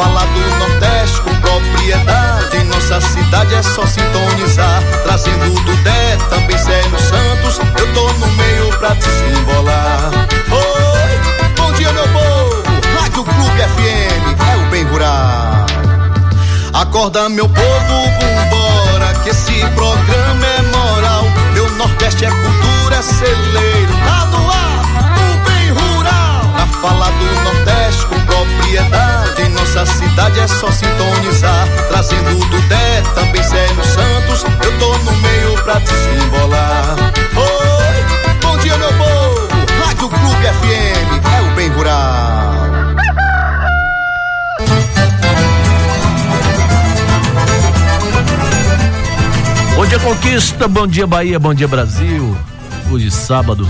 rural. Na fala do Nordeste com propriedade, nossa cidade é só sintonizar. Trazendo o Dudé, também Célio Santos, eu tô no meio pra desembolar. Oi, bom dia meu povo, Rádio Clube FM, é o bem rural. Acorda meu povo, vambora, que esse programa é moral. Meu Nordeste é cultura, é celeiro, tá no ar, fala do Nordeste com propriedade, nossa cidade é só sintonizar. Trazendo o Dudé, também Célio Santos, eu tô no meio pra desembolar. Oi, bom dia meu povo, Rádio Clube FM, é o bem rural. Bom dia Conquista, bom dia Bahia, bom dia Brasil. Hoje sábado,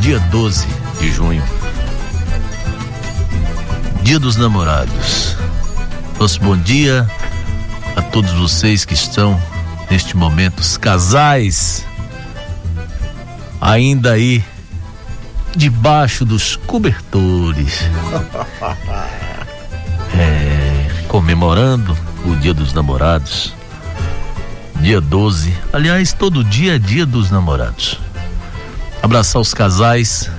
dia 12 de junho. Dia dos Namorados. Nosso bom dia a todos vocês que estão neste momento, os casais ainda aí debaixo dos cobertores. É, comemorando o Dia dos Namorados dia 12. Aliás, todo dia é dia dos namorados. Abraçar os casais,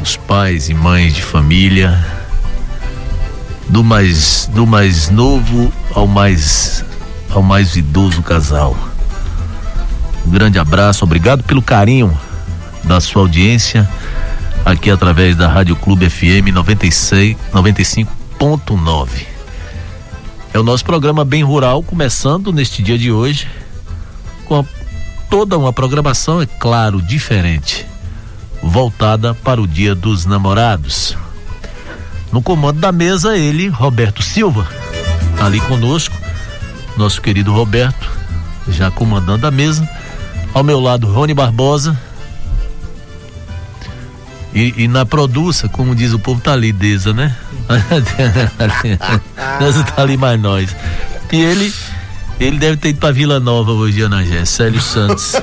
os pais e mães de família, do mais do mais novo ao mais ao mais idoso casal. Um grande abraço, obrigado pelo carinho da sua audiência aqui através da Rádio Clube FM 96 95.9. É o nosso programa Bem Rural, começando neste dia de hoje, com a, toda uma programação, é claro, diferente, voltada para o Dia dos Namorados. No comando da mesa, ele, Roberto Silva, ali conosco, nosso querido Roberto, já comandando a mesa. Ao meu lado, Rony Barbosa. E, e na produça, como diz o povo, tá ali, Deza, né? Deza tá ali mais nós. E ele, ele deve ter ido pra Vila Nova hoje, Anagé, Célio Santos.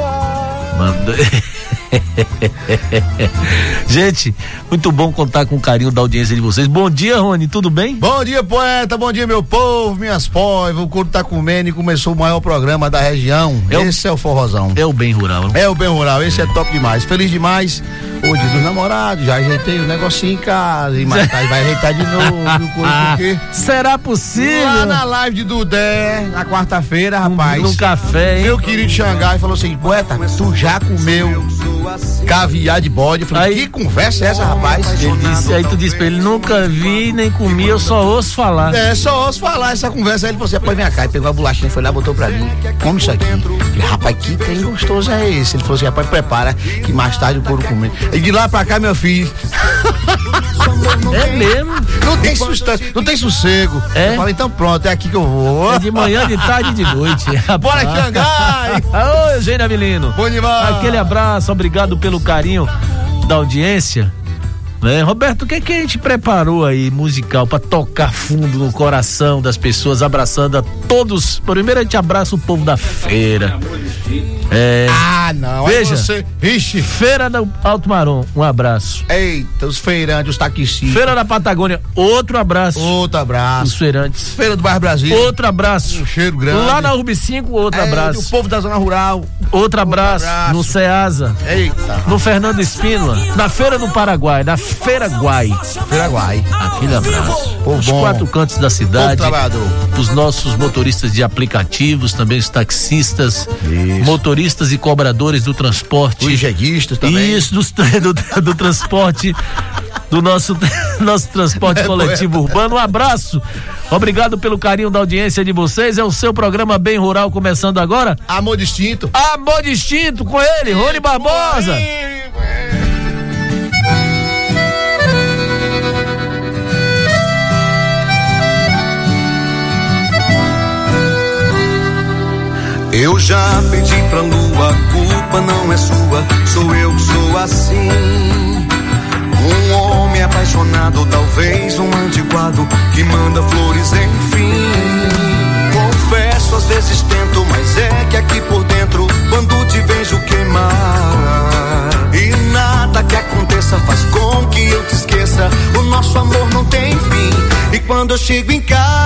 Manda... Gente, muito bom contar com o carinho da audiência de vocês. Bom dia, Rony, tudo bem? Bom dia, poeta, bom dia, meu povo, minhas povas. O corpo tá comendo e começou o maior programa da região. É o- esse é o forrozão. É o bem rural. É o bem rural, esse é top demais. Feliz demais. Hoje dos namorados, já ajeitei o negocinho em casa e mais tarde vai ajeitar de novo. porque Será possível? Lá na live de Dudé, na quarta-feira, rapaz. Num café, hein? Meu querido Xangai falou assim: Poeta, tu já comeu caviar de bode? Eu falei: Aí- Que conversa é essa, rapaz? Ele disse, aí tu disse pra ele, nunca vi nem comi, eu só ouço falar. É, só ouço falar essa conversa. Aí ele falou assim: Pô, vem cá. Ele pegou a bolachinha, foi lá, botou pra mim. Come isso aqui. Eu falei, rapaz, que trem gostoso é esse? Ele falou assim: Rapaz, prepara, que mais tarde o couro comer. E de lá pra cá, meu filho, É mesmo? não tem sustância, não tem sossego. É? Eu falei: Então pronto, é aqui que eu vou. É de manhã, de tarde e de noite. Bora. Xangai! Ô, Eugênio Avelino. Bom demais. Aquele abraço, obrigado pelo carinho da audiência. Né? Roberto, o que, que a gente preparou aí musical pra tocar fundo no coração das pessoas, abraçando a todos? Primeiro a gente abraça o povo da feira. É, Ah, não. aí Veja. Você, vixe. feira do Alto Marom, um abraço. Eita, os feirantes, os taxistas. Feira da Patagônia, outro abraço. Outro Os abraço. feirantes. Feira do Bairro Brasil. Outro abraço. Um cheiro grande. Lá na Urb 5, outro É, abraço. O povo da zona rural. Outro abraço, abraço. no Ceasa, Eita. no Fernando Espínola, na Feira do Paraguai, na Feira Guai. Feiraguai. Aquele abraço. Povo Os bom. quatro cantos da Povo cidade, trabalhador. os nossos motoristas de aplicativos, também os taxistas, Isso. motoristas e cobradores do transporte. Os jeguistas também. Isso, dos- do, do transporte, do nosso, nosso transporte É, coletivo urbano. Um abraço. Obrigado pelo carinho da audiência de vocês. É o seu programa Bem Rural começando agora. Amor distinto. Amor Distinto com ele, Rony Barbosa. Eu já pedi pra lua, a culpa não é sua, sou eu que sou assim. Um homem apaixonado, talvez um antiquado que manda flores, enfim. Confesso, às vezes tento, mas é que aqui por dentro, quando te vejo queimar, e nada que aconteça faz com que eu te esqueça. O nosso amor não tem fim, e quando eu chego em casa,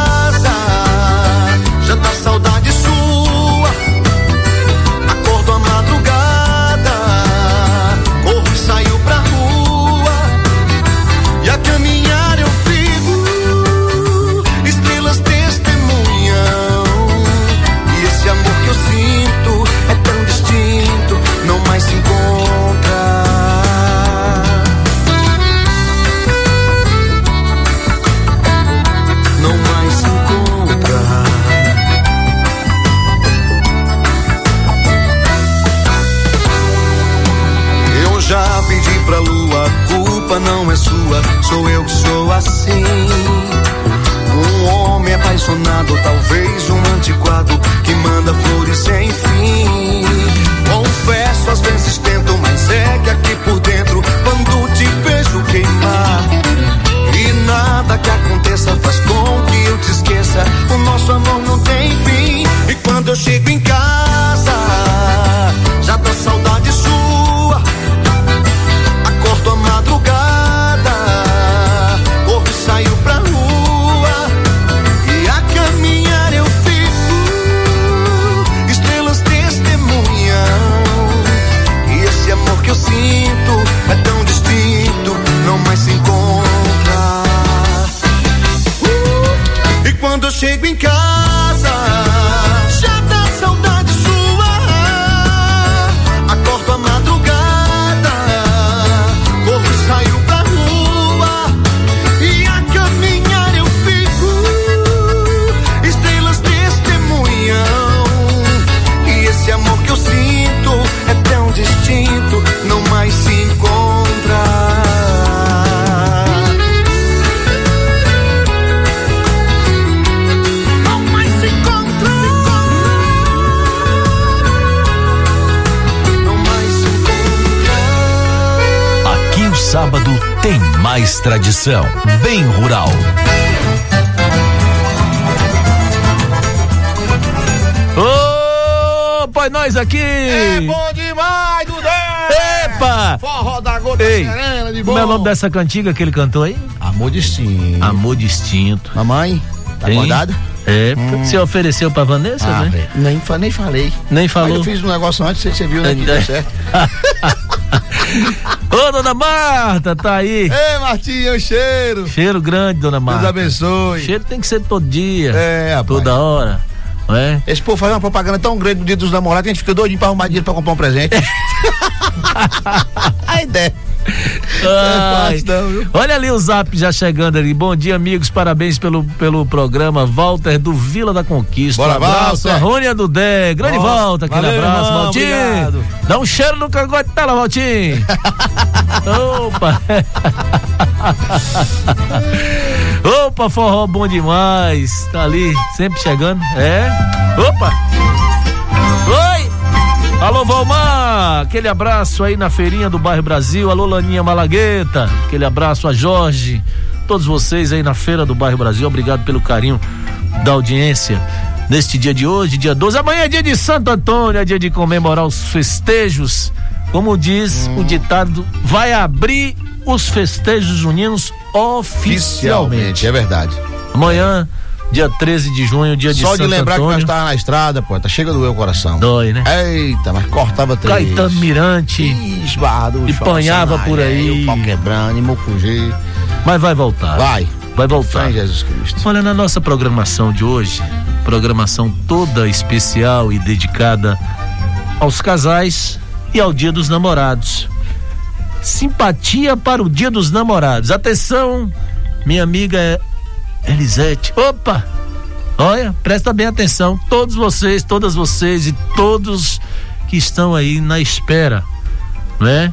tradição. Bem rural. Ô, pai, nós aqui! É bom demais, Dudé! Epa! Forró da gota Ei, serena de bom. Como é o nome dessa cantiga que ele cantou aí? Amor distinto. Amor Distinto. Mamãe, tá Hein? acordada? É, você ofereceu pra Vanessa, Ah, né? nem, nem falei. Nem Mas falou. eu fiz um negócio antes, você, você viu, né? Que deu certo. Ô, dona Marta, tá aí. Ei, Martinho, cheiro. Cheiro grande, dona Deus Marta. abençoe. Cheiro tem que ser todo dia. É, rapaz. Toda hora. Não é? Esse povo faz uma propaganda tão grande no dia dos namorados que a gente fica doidinho pra arrumar dinheiro pra comprar um presente. a ideia. Ai. viu? Olha ali o zap já chegando ali. Bom dia, amigos. Parabéns pelo, pelo programa. Walter do Vila da Conquista. Bora, um abraço. Walter. A Rônia do Dé. Grande volta. Aquele valeu, abraço, irmão, Valtinho. obrigado. Dá um cheiro no cangote dela, Valtinho. Opa. Opa, forró bom demais. Tá ali, sempre chegando. É. Opa. Alô, Valmar, aquele abraço aí na feirinha do bairro Brasil. Alô, Laninha Malagueta, aquele abraço a Jorge. Todos vocês aí na feira do bairro Brasil, obrigado pelo carinho da audiência. Neste dia de hoje, dia 12, amanhã é dia de Santo Antônio, é dia de comemorar os festejos. Como diz o ditado, vai abrir os festejos juninos oficialmente. Oficialmente, é verdade. Amanhã, dia 13 de junho, dia de Só Santo de lembrar Antônio. que nós tava na estrada, pô, tá chega a doer o coração. Dói, né? Eita, mas cortava três. Caetano Mirante. Esbarrado, E panhava por aí. O pau quebrando, e Mocugê. Mas vai voltar. Vai. Vai voltar. Em Jesus Cristo. Olha, na nossa programação de hoje, programação toda especial e dedicada aos casais e ao Dia dos Namorados. Simpatia para o Dia dos Namorados. Atenção, minha amiga Elisete. Opa! Olha, presta bem atenção. Todos vocês, todas vocês e todos que estão aí na espera, né?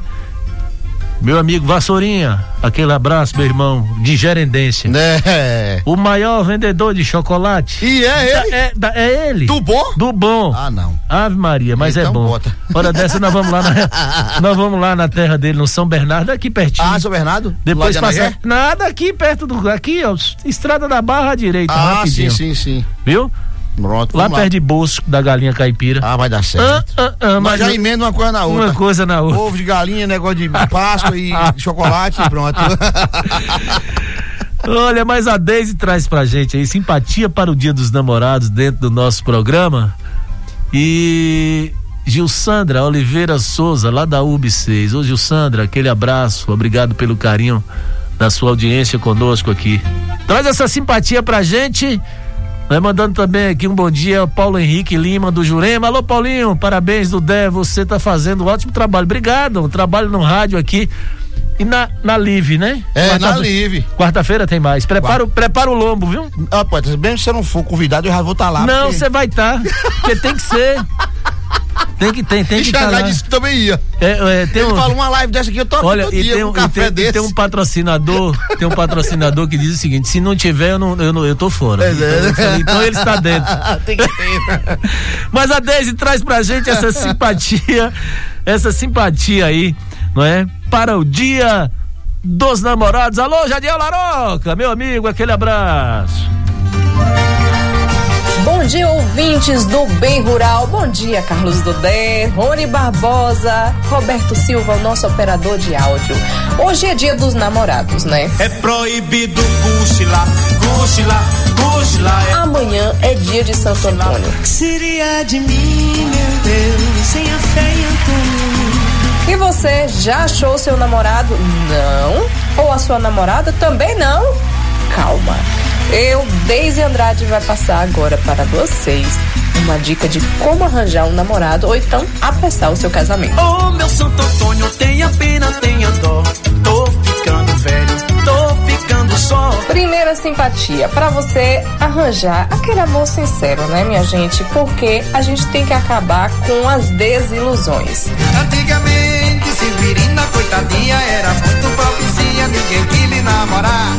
Meu amigo Vassourinha, aquele abraço, meu irmão, de gerendência. É. O maior vendedor de chocolate. E é ele? É, da- é ele. Do bom? Do bom. Ah, não. Ave Maria, mas é Então bom. bota. Hora dessa nós vamos lá na, nós vamos lá na terra dele, no São Bernardo, aqui pertinho. Ah, seu Bernardo? Depois de passa. Nada aqui perto do. Aqui, ó. Estrada da Barra à direita, Ah, sim, rapidinho. sim, sim. Viu? Pronto. Lá perto de Bosco, da galinha caipira. Ah, vai dar Ah, certo. ah, ah, Mas já emenda uma coisa na outra. uma coisa na outra. Ovo de galinha, negócio de Páscoa e chocolate e pronto. Olha, mas a Deise traz pra gente aí simpatia para o Dia dos Namorados dentro do nosso programa. E Gilsandra Oliveira Souza, lá da UB6. Ô Gilsandra, aquele abraço, obrigado pelo carinho da sua audiência conosco aqui. Traz essa simpatia pra gente. Mandando também aqui um bom dia ao Paulo Henrique Lima do Jurema. Alô, Paulinho, parabéns do Dé, você tá fazendo um ótimo trabalho. Obrigado, um trabalho no rádio aqui. E na, na Live, né? É, na Quarta- Live. Quarta-feira tem mais. Prepara, o- prepara o lombo, viu? Ah, pô, mesmo se você não for convidado, eu já vou estar lá. não, porque- você vai estar. porque tem que ser. Tem que tem, tem E que estar lá. disse que também ia. É, é, tem Ele um, falou uma live dessa aqui, eu tô Olha, e dia tem, um, café tem, desse. tem um patrocinador, tem um patrocinador que diz o seguinte: se não tiver, eu, não, eu, não, eu tô fora. É, Então, é. então ele está dentro. tem que ter. Mas a Deise traz pra gente essa simpatia, essa simpatia aí, não é? Para o dia dos namorados. Alô, Jadiel Laroca, meu amigo, aquele abraço. Bom dia, ouvintes do Bem Rural. Bom dia, Carlos Dudé, Rony Barbosa, Roberto Silva, o nosso operador de áudio. Hoje é dia dos namorados, né? É proibido cochilar, cochilar, cochilar. Amanhã é dia de Santo Antônio. Seria de mim, meu Deus, sem a fé em Antônio. E você já achou seu namorado? Não? Ou a sua namorada também não? Calma. Eu, Deise Andrade, vai passar agora para vocês uma dica de como arranjar um namorado ou então apressar o seu casamento. Oh, meu Santo Antônio, tenha pena, tenha dó. Tô ficando velho, tô ficando só. Primeira simpatia, para você arranjar aquele amor sincero, né, minha gente? Porque a gente tem que acabar com as desilusões. Antigamente, Severina, coitadinha, era muito pobrezinha, ninguém lhe namorar.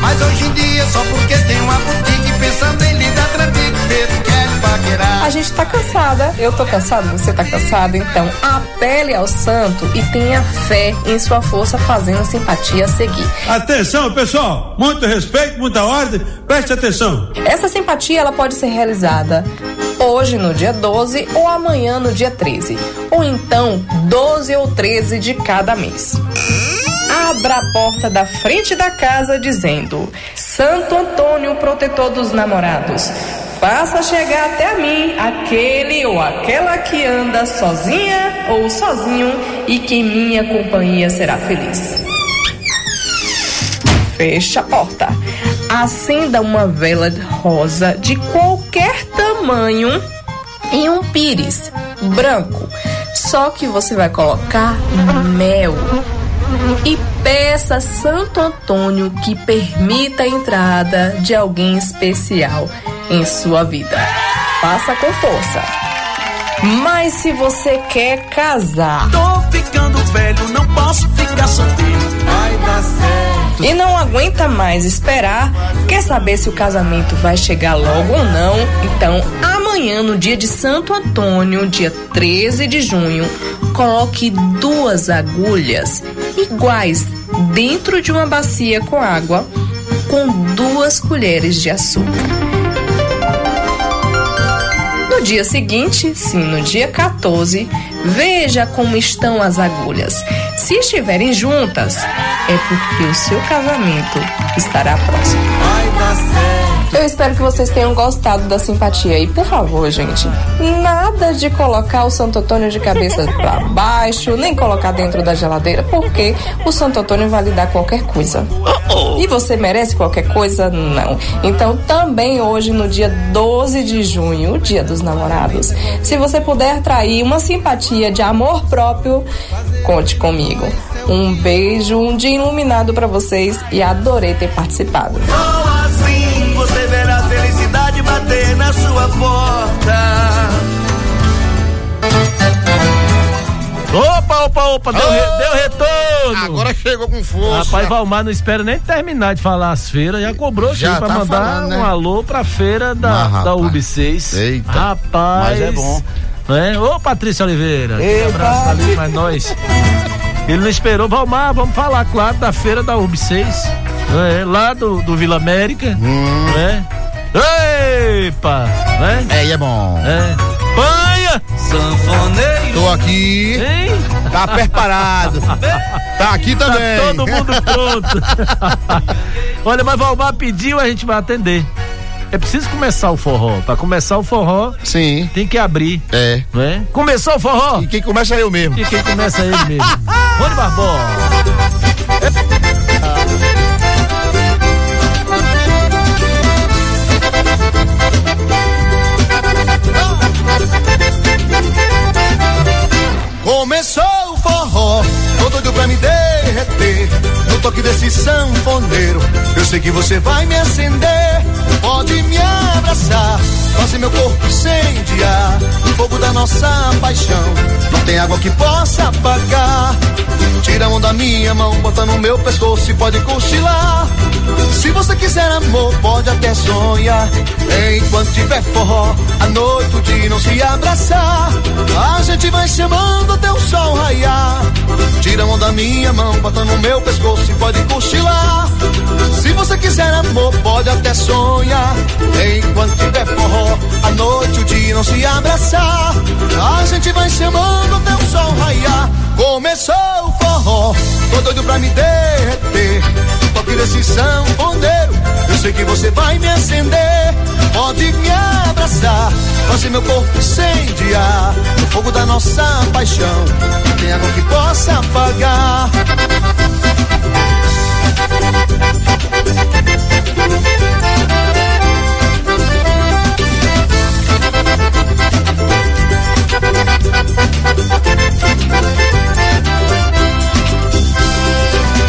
Mas hoje em dia, só porque tem uma boutique, pensando em lhe dar trambique, Pedro quer paquerar. A gente tá cansada, eu tô cansado, você tá cansado, então apele ao santo e tenha fé em sua força fazendo a simpatia seguir. Atenção, pessoal! Muito respeito, muita ordem, preste atenção. Essa simpatia ela pode ser realizada hoje no dia 12 ou amanhã no dia 13, ou então 12 ou 13 de cada mês. Abra a porta da frente da casa dizendo: Santo Antônio, protetor dos namorados, faça chegar até a mim aquele ou aquela que anda sozinha ou sozinho e que minha companhia será feliz. Fecha a porta. Acenda uma vela rosa de qualquer tamanho em um pires branco. Só que você vai colocar mel. E peça a Santo Antônio que permita a entrada de alguém especial em sua vida. Faça com força. Mas se você quer casar Tô ficando velho, não posso ficar solteiro. Vai dar certo. e não aguenta mais esperar, quer saber se o casamento vai chegar logo ou não? Então, amanhã, no dia de Santo Antônio, dia 13 de junho, coloque duas agulhas iguais dentro de uma bacia com água, com duas colheres de açúcar. No dia seguinte, sim, no dia 14, veja como estão as agulhas. Se estiverem juntas, é porque o seu casamento estará próximo. Vai dar certo. Eu espero que vocês tenham gostado da simpatia. E por favor, gente, nada de colocar o Santo Antônio de cabeça para baixo, nem colocar dentro da geladeira, porque o Santo Antônio vai lhe dar qualquer coisa. E você merece qualquer coisa? Não. Então, também hoje, no dia 12 de junho, dia dos namorados, se você puder trair uma simpatia de amor próprio, conte comigo. Um beijo, um dia iluminado para vocês e adorei ter participado. Bater na sua porta. Opa, opa, opa, deu, re- deu retorno. Agora chegou com força. Rapaz, Valmar não espera nem terminar de falar as feiras, já cobrou Já já pra tá mandar falando, né? um alô pra feira da, Mas, da rapaz. UB6. Eita. Rapaz. Mas é bom. É? Ô, Patrícia Oliveira. Um abraço pra ali, mas nós. Ele não esperou. Valmar, vamos falar, claro, da feira da UB6. É, lá do, do Vila América. Hum. Né? Epa! Né? É, e é bom. É. Panha! Tô aqui, Hein? tá preparado. Tá aqui também. Todo mundo pronto. Olha, mas Valmar pediu, a gente vai atender. É preciso começar o forró. Pra começar o forró, Sim, tem que abrir, é. não é? Começou o forró? E quem começa é eu mesmo. E quem começa é ele mesmo. Rony Barbosa. Começou o forró, tô doido pra me derreter. No toque desse sanfoneiro, eu sei que você vai me acender. Pode me abraçar, fazer meu corpo incendiar. O fogo da nossa paixão, não tem água que possa apagar. Tira a mão da minha mão, bota no meu pescoço e pode cochilar. Se você quiser amor, pode até sonhar. Enquanto tiver forró, a noite, dia não se abraçar. A gente vai se amando até o sol raiar. Tira a mão da minha mão, bota no meu pescoço e pode cochilar. Se você quiser amor, pode até sonhar. Enquanto tiver forró, a noite, o dia não se abraçar. A gente vai se amando até o sol raiar. Começou o forró, tô doido pra me derreter. Toque desse sanfoneiro, eu sei que você vai me acender. Pode me abraçar, fazer meu corpo incendiar. O fogo da nossa paixão, tem água que possa apagar.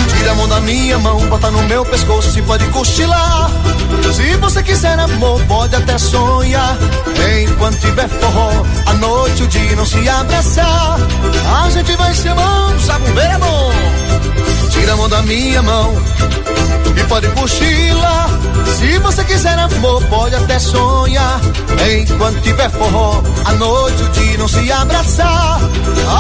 Tira a mão da minha mão, bota no meu pescoço e pode cochilar. Se você quiser amor, pode até sonhar. Enquanto tiver forró, a noite, o dia não se abraçar. A gente vai se amando, sabe bem. Tira a mão da minha mão e pode cochilar. Se você quiser amor, pode até sonhar. Enquanto tiver forró, a noite, o dia não se abraçar.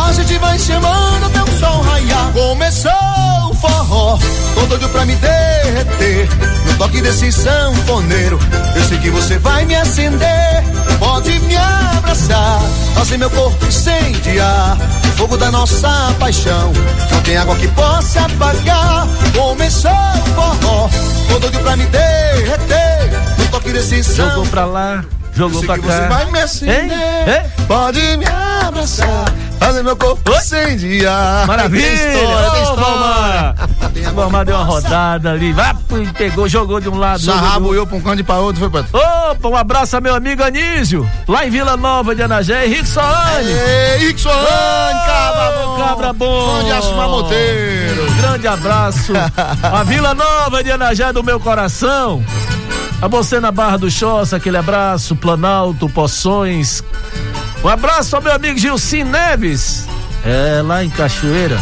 A gente vai se amando até o sol raiar. Começou forró, tô doido pra me derreter. No toque desse sanfoneiro, eu sei que você vai me acender. Pode me abraçar, fazer meu corpo incendiar. O fogo da nossa paixão, não tem água que possa apagar. Começou o forró, tô doido pra me derreter. No toque desse Jogou sanfoneiro. pra lá, jogou sei pra que você cá. vai me acender. Hein? Hein? Pode me abraçar, fazer meu corpo incendiar. Maravilha! Tem história, tem história. Tem deu uma rodada ali, vai, pegou, jogou de um lado. Sarrabo outro. eu pra um canto e pra outro, foi pra Opa, um abraço a meu amigo Anísio, lá em Vila Nova de Anagé, Henrique Soane. Ei, Ixon, cabra bom. Cabra bom. Fã de Assumar Monteiro. Grande abraço. A Vila Nova de Anagé do meu coração. A você na Barra do Choça, aquele abraço. Planalto, Poções. Um abraço ao meu amigo Gilcim Neves. É, lá em Cachoeira.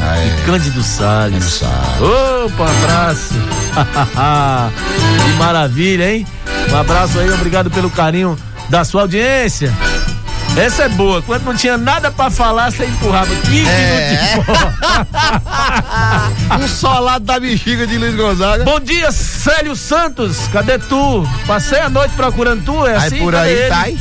Ah, é. Cândido Salles. Salles. Opa, abraço. que maravilha, hein? Um abraço aí, obrigado pelo carinho da sua audiência. Essa é boa. Quando não tinha nada pra falar, você empurrava 15 É. minutos. Um solado da bexiga de Luiz Gonzaga. Bom dia, Célio Santos. Cadê tu? Passei a noite procurando tu, é Aí assim? por Cadê aí tá aí.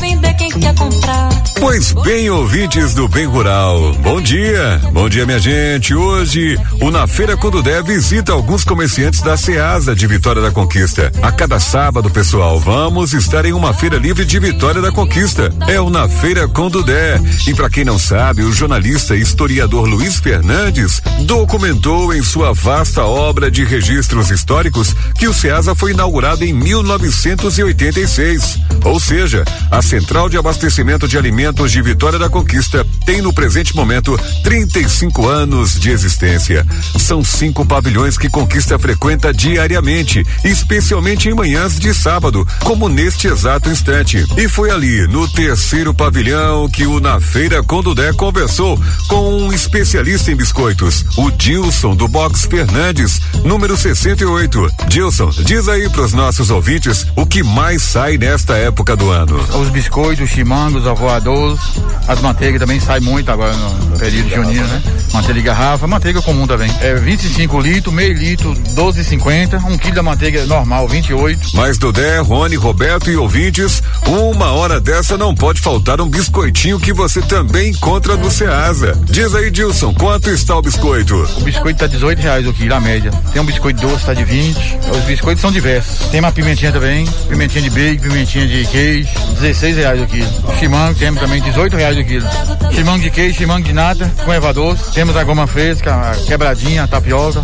Vender quem quer comprar. Pois bem, ouvintes do Bem Rural, bom dia, bom dia minha gente. Hoje, o Na Feira Quando Der visita alguns comerciantes da Ceasa de Vitória da Conquista. A cada sábado, pessoal, vamos estar em uma feira livre de Vitória da Conquista. É o Na Feira Quando Der. E para quem não sabe, o jornalista e historiador Luiz Fernandes documentou em sua vasta obra de registros históricos que o Ceasa foi inaugurado em 1986. Ou seja, a central Central de Abastecimento de Alimentos de Vitória da Conquista tem no presente momento 35 anos de existência. São cinco pavilhões que Conquista frequenta diariamente, especialmente em manhãs de sábado, como neste exato instante. E foi ali, no terceiro pavilhão, que o Na Feira Condudé conversou com um especialista em biscoitos, o Dilson do Box Fernandes, número 68. Dilson, diz aí pros nossos ouvintes o que mais sai nesta época do ano. Os biscoitos, os chimangos, avoadores, as manteigas também saem muito agora no período junino, né? Manteiga de garrafa, manteiga comum também. É 25 litros, meio litro, 12,50, um quilo da manteiga normal, 28. Mas Dodé, Rony, Roberto e ouvintes, uma hora dessa não pode faltar um biscoitinho que você também encontra no Ceasa. Diz aí, Dilson, quanto está o biscoito? O biscoito tá 18 reais o quilo, a média. Tem um biscoito doce, tá de 20. Os biscoitos são diversos. Tem uma pimentinha também, pimentinha de bacon, pimentinha de queijo, 16 reais o quilo. Chimango temos também 18 reais o quilo. Chimango de queijo, chimango de nata, com erva doce. Temos a goma fresca, a quebradinha, a tapioca,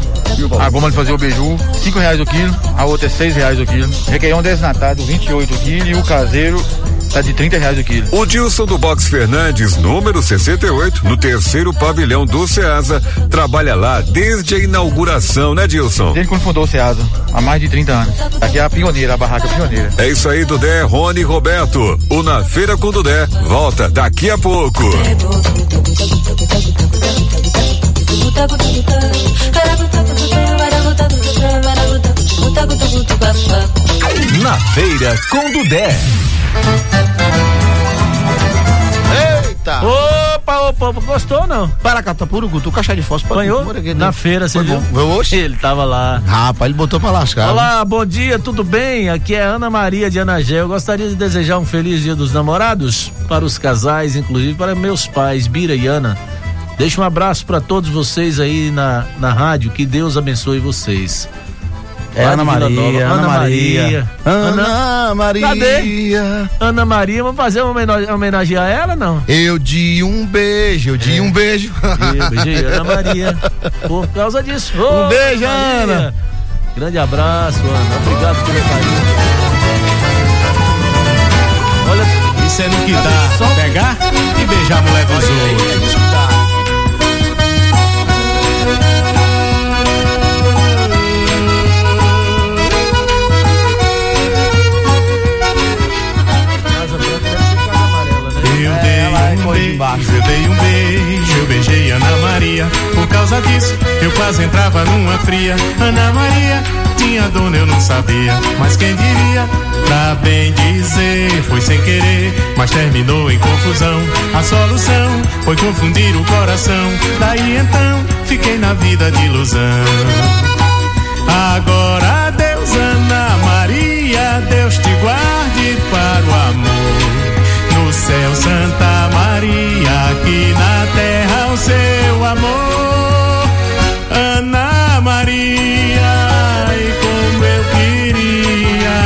a goma de fazer o beiju, 5 reais o quilo. A outra é 6 reais o quilo. Requeijão desnatado, 28 o quilo. E o caseiro tá de 30 reais o quilo. O Dilson do Box Fernandes, número 68, no terceiro pavilhão do Ceasa, trabalha lá desde a inauguração, né, Dilson? Desde quando fundou o Ceasa, há mais de 30 anos. Aqui é a pioneira, a barraca pioneira. É isso aí, Dudé, Rony e Roberto. O Na Feira com Dudé volta daqui a pouco. Na feira com Dudé. Eita! Opa, opa, opa, gostou não? Paracatapuru, Gutu, caixa de fósforo. Apanhou? Na feira, você viu? Oxe. Ele tava lá. Rapaz, ele botou pra lascar. Olá, bom dia, tudo bem? Aqui é Ana Maria de Anagé. Eu gostaria de desejar um feliz dia dos namorados para os casais, inclusive para meus pais, Bira e Ana. Deixa um abraço para todos vocês aí na, na rádio. Que Deus abençoe vocês. É Ana Maria, Nova. Ana Maria. Ana Maria. Cadê? Ana Maria, vamos fazer uma homena- homenagear ela, não? Eu de um beijo, eu de um beijo. Eu beijei Ana Maria. Por causa disso. Ô, Um beijo, Maria. Ana. Grande abraço, Ana. Obrigado pelo carinho. Olha, Isso é no que dá. Pegar e beijar a mulher dos outros. Eu dei um beijo, eu beijei Ana Maria. Por causa disso, eu quase entrava numa fria. Ana Maria tinha dona, eu não sabia. Mas quem diria, pra bem dizer, foi sem querer, mas terminou em confusão. A solução foi confundir o coração. Daí então, fiquei na vida de ilusão. Agora Deus, Ana Maria, Deus te guarde para o amor. No céu, Santa Maria, aqui na terra, o seu amor. Ana Maria, e como eu queria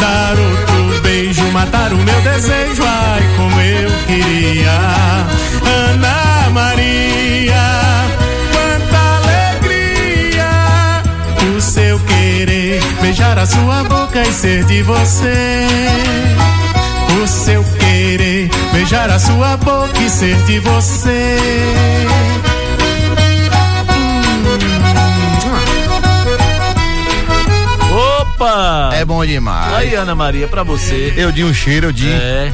dar outro beijo, matar o meu desejo, ai, como eu queria. Ana Maria, quanta alegria o seu querer, beijar a sua boca e ser de você. O seu querer, beijar a sua boca e ser de você. Opa! É bom demais. Aí, Ana Maria, pra você. Eu de um cheiro, eu de. É.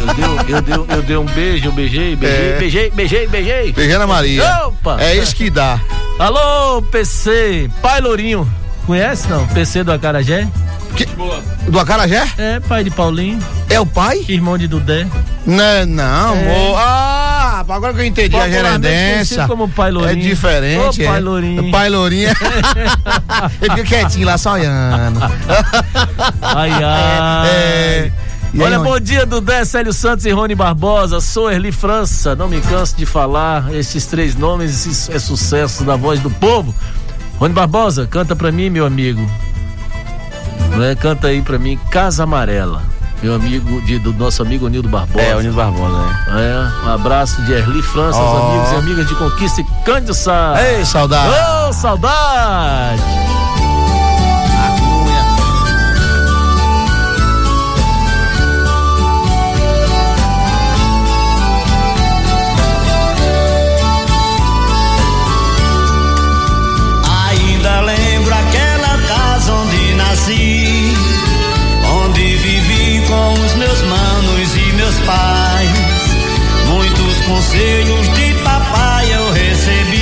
Eu dei, eu, dei, eu dei um beijo, eu beijei, beijei, É. beijei, beijei, beijei. Beijando a Maria. Opa! É isso que dá. Alô, PC, pai Lourinho. Conhece não? PC do Acarajé? Do Acarajé? É, pai de Paulinho, É o pai? irmão de Dudé. Não, não, É. amor. Ah, agora que eu entendi a gerendência. como Pai Lourinho. É diferente. Ô, Pai é. Lourinho. Pai Lourinho. Ele fica quietinho lá só olhando. Ai, ai. É. E aí, Olha, onde? bom dia, Dudé, Célio Santos e Rony Barbosa. Sou Erli França. Não me canso de falar esses três nomes. Esse é sucesso da voz do povo. Rony Barbosa, canta pra mim, meu amigo. Não é? Canta aí pra mim, Casa Amarela. Meu amigo, de- do nosso amigo Nildo Barbosa. É, o Nildo Barbosa, né? É, um abraço de Erli França, Ó. amigos e amigas de Conquista e Cândido Sá. Ei, saudade. Ô, saudade! paz. Muitos conselhos de papai eu recebi.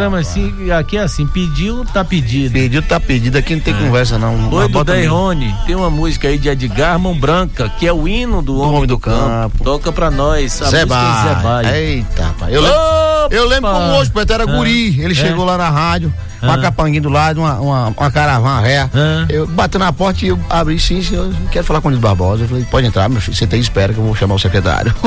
Programa assim, aqui é assim, pediu, tá pedido. Pediu, tá pedido. Aqui não tem conversa, não. Oi, do. Deirone, tem uma música aí de Edgar Mão Branca, que é o hino do Homem, do, campo. Toca pra nós. A Zé música é. Eita, rapaz. Eu, lembro, eu lembro como hoje, Pedro era Ah. guri. Ele É. chegou lá na rádio, Ah. capanguinha do lado, uma, uma, uma caravana ré. Ah. Eu bati na porta e eu abri sim, senhor. eu Quero falar com o Nilo Barbosa. Eu falei, pode entrar, meu filho. Senta aí e espera que eu vou chamar o secretário.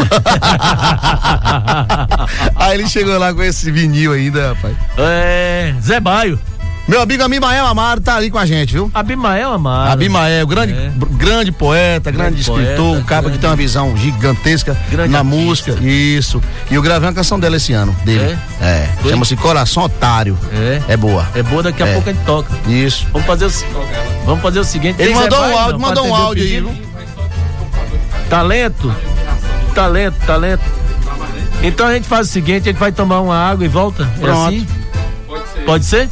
aí ele chegou lá com esse vinil ainda, rapaz. É, Zé Baio. Meu amigo Abimael Amaro tá ali com a gente, viu? Abimael Amaro. Abimael, grande, É. grande poeta, grande, Grande escritor, poeta, um cara que grande- tem uma visão gigantesca Grande na artista. música. Isso. E eu gravei uma canção dela esse ano, dele. É. Foi? Chama-se Coração Otário. É. É boa. É boa, daqui a É. pouco a gente toca. Isso. Vamos fazer o, vamos fazer o seguinte. Ele mandou um áudio, mandou um áudio aí, viu? Talento. Talento, talento. Então a gente faz o seguinte, a gente vai tomar uma água e volta. É Pronto. assim? Pode ser.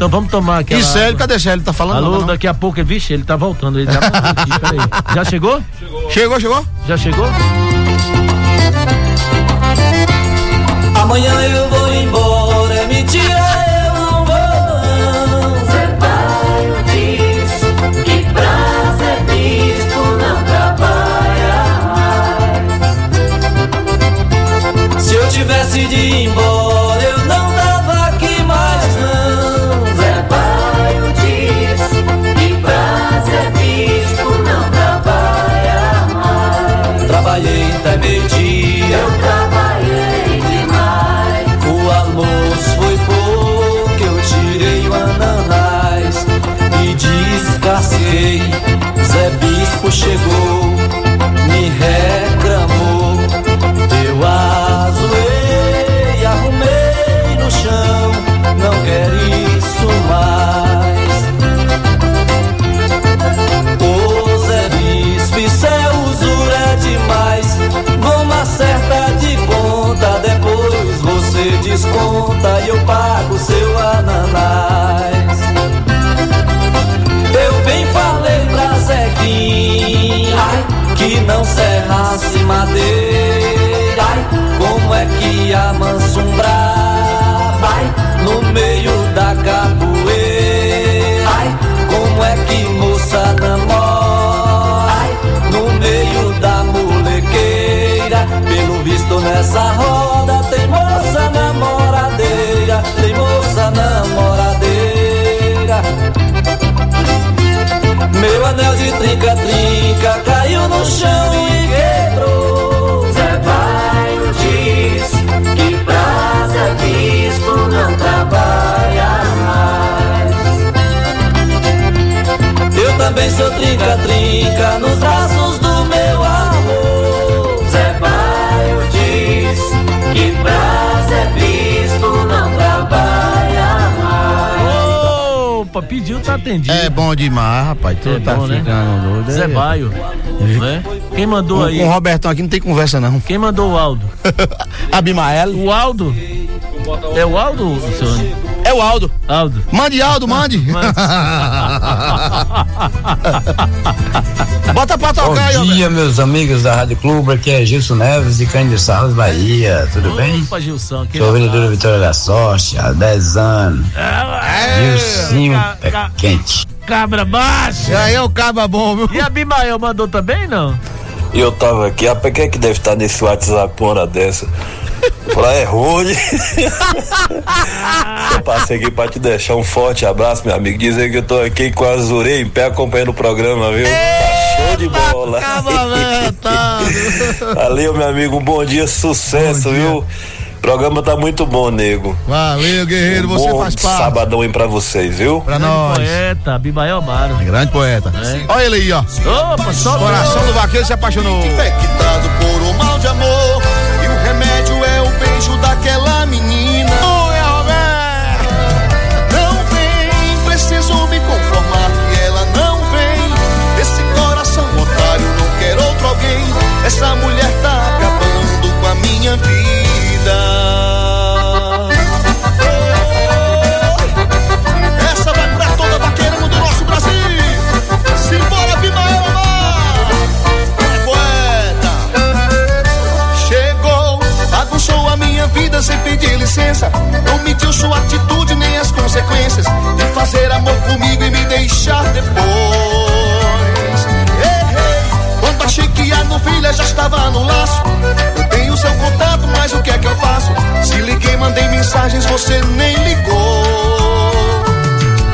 Então vamos tomar aquela E Célio, cadê Célio? Tá falando? Alô, não, não? daqui a pouco, vixe, ele tá voltando. Ele já, mandou aqui, peraí. já chegou? Chegou, chegou? Já chegou? Amanhã eu vou embora, é mentira, eu não vou Baio diz que pra ser não trabalha mais. Se eu tivesse de ir embora, madeira. Também sou trinca-trinca nos braços do meu amor. Zé Baio diz que pra Zé Bispo não trabalha mais. Opa, pediu, tá atendido. É bom demais, rapaz. Tu É tá bom, né? ficando doido. Zé é. Baio. Né? Quem mandou Com, aí? com o Robertão aqui não tem conversa, não. Quem mandou o Aldo? Abimael. O Aldo? É o Aldo, senhor? É o Aldo. Aldo. Mande Aldo, mande. Bota pra tocar aí, Bom dia, meus amigos da Rádio Clube, aqui é Gilson Neves de Candiçalos, Bahia, tudo bem? Opa, Gilson. Sou vendedor da Vitória da Sorte há 10 anos. É, Gilcinho é quente. Cabra baixo. Aí é o caba bom, viu? E a Bimael mandou também, não? E eu tava aqui, rapaz, quem é que deve estar nesse WhatsApp uma hora dessa? Falar é ruim. eu passei aqui pra te deixar um forte abraço, meu amigo. Dizer que eu tô aqui com a Zurei em pé acompanhando o programa, viu? Tá show de bola. Valeu, meu amigo. Um bom dia, sucesso, viu? O programa tá muito bom, nego. Valeu, guerreiro, Um você bom faz parte. Sabadão aí pra vocês, viu? Pra Grande nós. poeta, Bimael Amaro. Grande poeta. É. Olha ele aí, ó. Opa, só Coração do vaqueiro se apaixonou. Infectado por um mal de amor. Essa mulher tá acabando com a minha vida. Essa vai pra toda vaqueirama do nosso Brasil. Simbora, Bimael É poeta. Chegou, bagunçou a minha vida sem pedir licença. Não mediu sua atitude nem as consequências de fazer amor comigo e me deixar depois. Achei que a novilha já estava no laço. Eu tenho seu contato, mas o que é que eu faço? Se liguei, mandei mensagens, você nem ligou.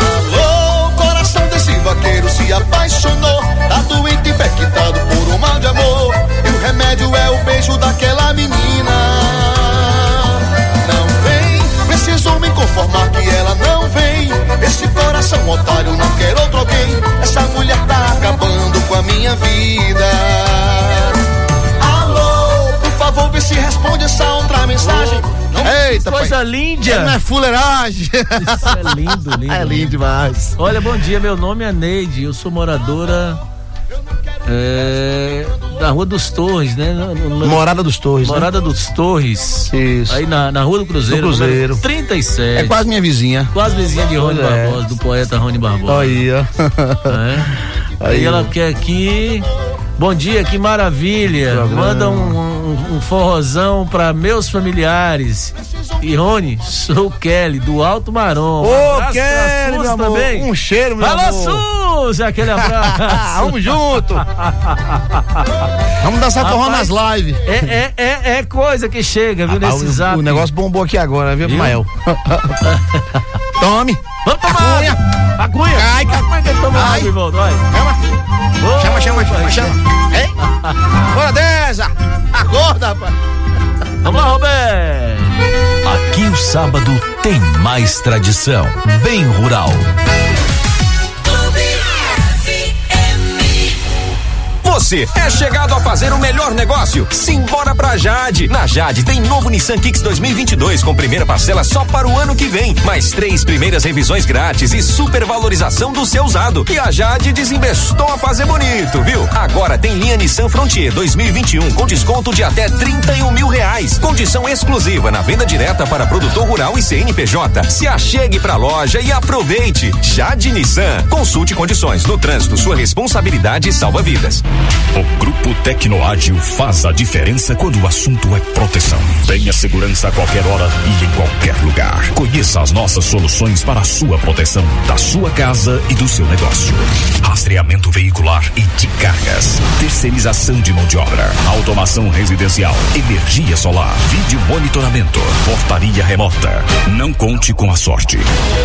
Alô, coração desse vaqueiro se apaixonou. Tá doente, infectado por um mal de amor. E o remédio é o beijo daquela menina. Não vem, preciso me conformar que ela não vem. Esse coração otário não quer outro alguém. Essa mulher tá acabando com a minha vida. Alô, por favor, vê se responde essa outra mensagem. Não Eita, Coisa pai. linda. Não é fuleiragem. Isso é lindo, lindo. É lindo demais. Olha, bom dia, meu nome é Neide, eu sou moradora é, da Rua dos Torres, né? Morada dos Torres. né? Morada dos Torres. Isso. Aí na, na Rua do Cruzeiro. Do Cruzeiro. número 37. É quase minha vizinha. Quase vizinha de Rony é. Barbosa, do poeta Rony Barbosa. Aí, ó. É. Aí, Aí ela quer aqui. Bom dia, que maravilha. Programa. Manda um, um, um forrozão pra meus familiares. E Rony, sou o Kelly, do Alto Marom. Ô, Um Kelly, meu amor. também. Um cheiro, meu Alô, amor. Suzy, aquele abraço. Vamos junto. Vamos dançar forró nas lives. É, é, é, é coisa que chega, viu, Rapaz, nesse o, zap. o negócio bombou aqui agora, viu, Viu? Mael? Tome. Vamos tomar! Cunha. A cunha! Ai, ca- Como é que ele toma Ai. água, Ivaldo? Vai. Chama, chama, chama, chama, chama. Hein? Bora dessa. Acorda, rapaz. Vamos lá, Roberto! Aqui o sábado tem mais tradição. Bem rural. Você é chegado a fazer o melhor negócio? Simbora pra Jade. Na Jade tem novo Nissan Kicks 2022 com primeira parcela só para o ano que vem, mais três primeiras revisões grátis e supervalorização do seu usado. E a Jade desinvestou a fazer bonito, viu? Agora tem linha Nissan Frontier 2021 com desconto de até 31 mil reais. Condição exclusiva na venda direta para produtor rural e CNPJ. Se achegue pra loja e aproveite. Jade Nissan. Consulte condições. No trânsito, sua responsabilidade salva vidas. O Grupo Tecnoágil faz a diferença quando o assunto é proteção. Tenha segurança a qualquer hora e em qualquer lugar. Conheça as nossas soluções para a sua proteção, da sua casa e do seu negócio. Rastreamento veicular e de cargas. Terceirização de mão de obra. Automação residencial. Energia solar. Vídeo monitoramento. Portaria remota. Não conte com a sorte.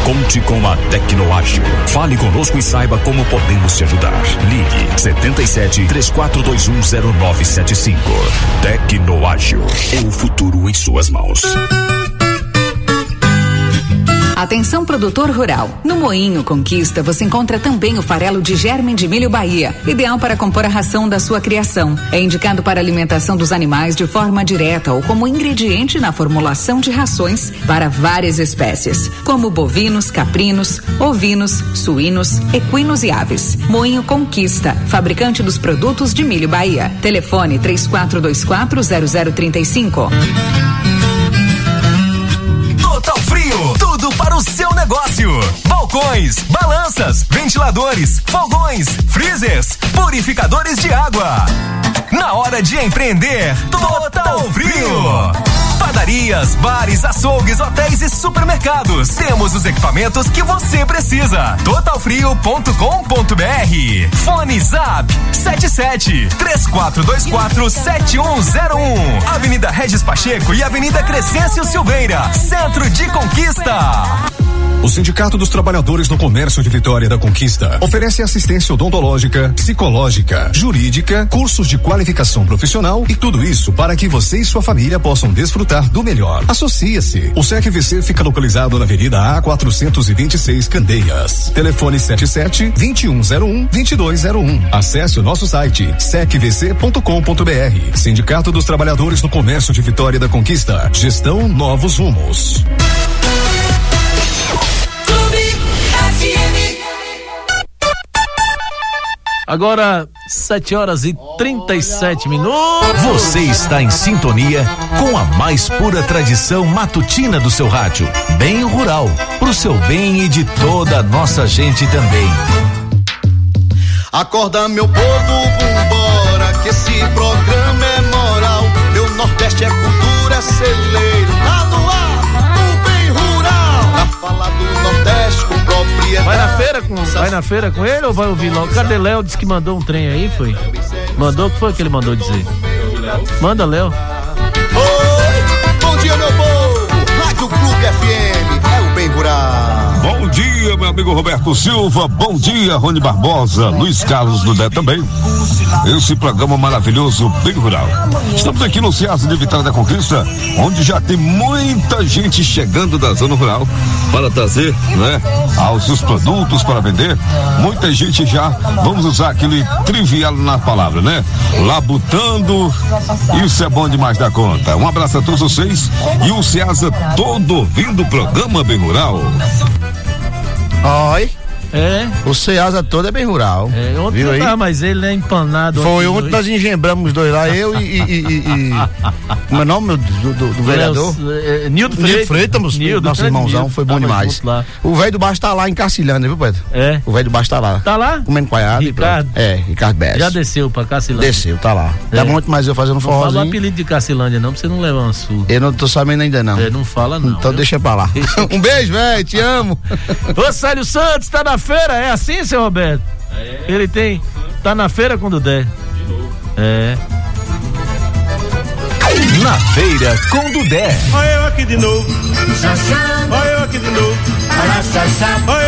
Conte com a Tecnoágil. Fale conosco e saiba como podemos te ajudar. Ligue 77 34210975. Tecnoágil. O futuro em suas mãos. Atenção produtor rural. No Moinho Conquista você encontra também o farelo de germen de milho Bahia, ideal para compor a ração da sua criação. É indicado para alimentação dos animais de forma direta ou como ingrediente na formulação de rações para várias espécies, como bovinos, caprinos, ovinos, suínos, equinos e aves. Moinho Conquista, fabricante dos produtos de milho Bahia. Telefone 3424 0035. Total Frio, para o seu negócio. Balcões, balanças, ventiladores, fogões, freezers, purificadores de água. Na hora de empreender, Total Frio. Padarias, bares, açougues, hotéis e supermercados. Temos os equipamentos que você precisa. Totalfrio.com.br. Fone Zap 77 3424 7101. Avenida Regis Pacheco e Avenida Crescêncio Silveira. Centro de Conquista. O Sindicato dos Trabalhadores no Comércio de Vitória da Conquista oferece assistência odontológica, psicológica, jurídica, cursos de qualificação profissional e tudo isso para que você e sua família possam desfrutar do melhor. Associe-se. O SECVC fica localizado na Avenida A 426 Candeias. Telefone 77 2101 2201. Acesse o nosso site secvc.com.br. Sindicato dos Trabalhadores no Comércio de Vitória da Conquista. Gestão Novos Rumos. Agora, 7 horas e 37 minutos. Você está em sintonia com a mais pura tradição matutina do seu rádio. Bem rural, pro seu bem e de toda a nossa gente também. Acorda meu povo, vambora, que esse programa é moral. Meu Nordeste é cultura, é celeiro, tá no ar, do Nordeste com propriedade. Vai na feira com, vai na feira com ele ou vai ouvir logo? Cadê Léo? Disse que mandou um trem aí, foi? Mandou, o que foi que ele mandou dizer? Manda, Léo. Oi, bom dia meu povo, Rádio Clube FM, é o bem rural. Bom dia, meu amigo Roberto Silva. Bom dia, Rony Barbosa, Luiz Carlos Dudé também. Esse programa maravilhoso, bem rural. Estamos aqui no Ceasa de Vitória da Conquista, onde já tem muita gente chegando da zona rural para trazer, né, aos seus produtos para vender. Muita gente já, vamos usar aquele trivial na palavra, né? Labutando. Isso é bom demais da conta. Um abraço a todos vocês e o Ceasa todo ouvindo o programa bem rural. Oi. É. O Ceasa todo é bem rural. É, ontem Viu aí? tava, mas ele é empanado. Foi ontem, ontem nós engembramos os dois lá, eu e. e, e, e como é o nome do, do, do vereador? É, Nildo Nildo Freitas. Freitas, Nildo, nosso irmãozão, foi bom Tava demais. O velho do baixo tá lá em Cacilândia, viu, Pedro? É. O velho do baixo tá lá. Tá lá? Comendo coiado. e Ricardo. É, Ricardo Bess. Já desceu pra Cacilândia. Desceu, tá lá. É. Dá muito mais eu fazendo Não fala o forrozinho. apelido de Cacilândia, não, pra você não levar uma surra. Eu não tô sabendo ainda não. É, não fala não. Então viu? deixa pra lá. um beijo, velho, te amo. Ô, Célio Santos, tá na feira? É assim, seu Roberto? Ele tem. Tá na feira com o Dudé. É. Na feira com Dudé. Olha eu aqui de novo. Olha eu aqui de novo. Olha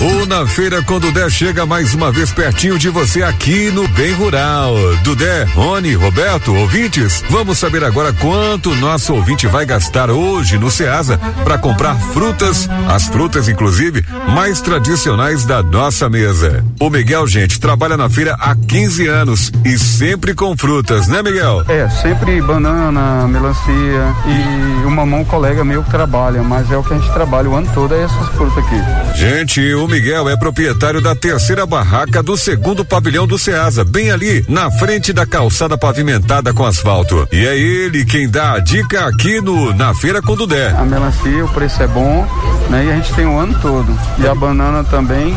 O Na Feira com Dudé chega mais uma vez pertinho de você aqui no Bem Rural. Dudé, Rony, Roberto, ouvintes, vamos saber agora quanto nosso ouvinte vai gastar hoje no Ceasa para comprar frutas, as frutas inclusive mais tradicionais da nossa mesa. O Miguel, gente, trabalha na feira há 15 anos e sempre com frutas, né, Miguel? É, sempre banana, melancia e o mamão, colega meu que trabalha, mas é o que a gente trabalha o ano todo, é essas frutas aqui. Gente, o Miguel é proprietário da terceira barraca do segundo pavilhão do Ceasa, bem ali, na frente da calçada pavimentada com asfalto. E é ele quem dá a dica aqui no Na Feira com Dudé. A melancia, o preço é bom, né? E a gente tem o ano todo. E a banana também,